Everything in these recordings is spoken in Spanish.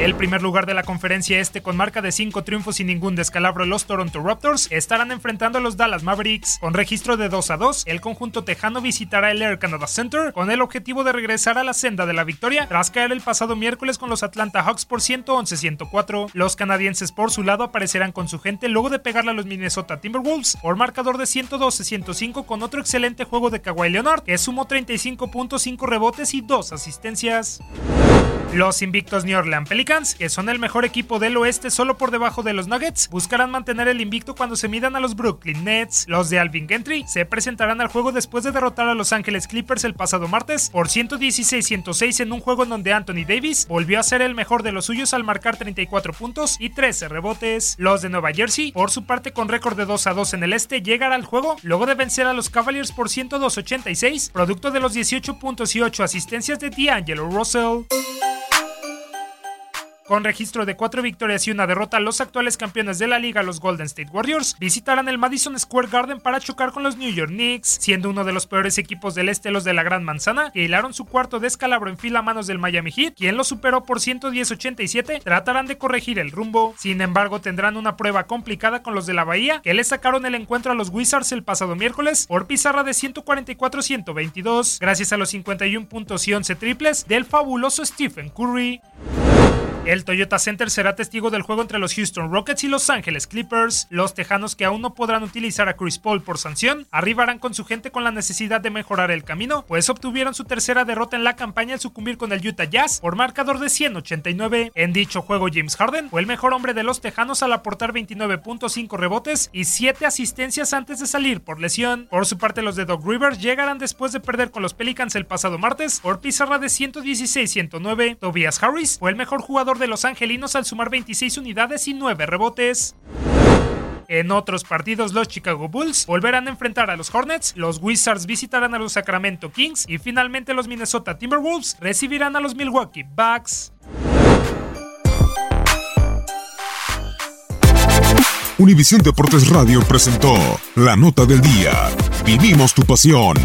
El primer lugar de la conferencia este con marca de 5 triunfos y ningún descalabro los Toronto Raptors estarán enfrentando a los Dallas Mavericks. Con registro de 2 a 2, el conjunto tejano visitará el Air Canada Center con el objetivo de regresar a la senda de la victoria tras caer el pasado miércoles con los Atlanta Hawks por 111-104. Los canadienses por su lado aparecerán con su gente luego de pegarle a los Minnesota Timberwolves por marcador de 112-105 con otro excelente juego de Kawhi Leonard que sumó 35.5 rebotes y 2 asistencias. Los invictos New Orleans Pelicans, que son el mejor equipo del oeste solo por debajo de los Nuggets, buscarán mantener el invicto cuando se midan a los Brooklyn Nets. Los de Alvin Gentry se presentarán al juego después de derrotar a Los Ángeles Clippers el pasado martes por 116-106 en un juego en donde Anthony Davis volvió a ser el mejor de los suyos al marcar 34 puntos y 13 rebotes. Los de Nueva Jersey, por su parte con récord de 2 a 2 en el este, llegará al juego luego de vencer a los Cavaliers por 102-86, producto de los 18 puntos y 8 asistencias de D'Angelo Russell. Con registro de cuatro victorias y una derrota, los actuales campeones de la liga, los Golden State Warriors, visitarán el Madison Square Garden para chocar con los New York Knicks, siendo uno de los peores equipos del este los de la Gran Manzana, que hilaron su cuarto descalabro en fila a manos del Miami Heat, quien lo superó por 110-87, tratarán de corregir el rumbo. Sin embargo, tendrán una prueba complicada con los de la Bahía, que le sacaron el encuentro a los Wizards el pasado miércoles por pizarra de 144-122, gracias a los 51 puntos y 11 triples del fabuloso Stephen Curry. El Toyota Center será testigo del juego entre los Houston Rockets y Los Ángeles Clippers. Los tejanos que aún no podrán utilizar a Chris Paul por sanción arribarán con su gente con la necesidad de mejorar el camino, pues obtuvieron su tercera derrota en la campaña al sucumbir con el Utah Jazz por marcador de 189. En dicho juego, James Harden fue el mejor hombre de los tejanos al aportar 29.5 rebotes y 7 asistencias antes de salir por lesión. Por su parte, los de Doug Rivers llegarán después de perder con los Pelicans el pasado martes por pizarra de 116-109. Tobias Harris fue el mejor jugador de los angelinos al sumar 26 unidades y 9 rebotes. En otros partidos, los Chicago Bulls volverán a enfrentar a los Hornets, los Wizards visitarán a los Sacramento Kings y finalmente los Minnesota Timberwolves recibirán a los Milwaukee Bucks. Univisión Deportes Radio presentó La Nota del Día. Vivimos tu pasión.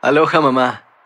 Aloha mamá,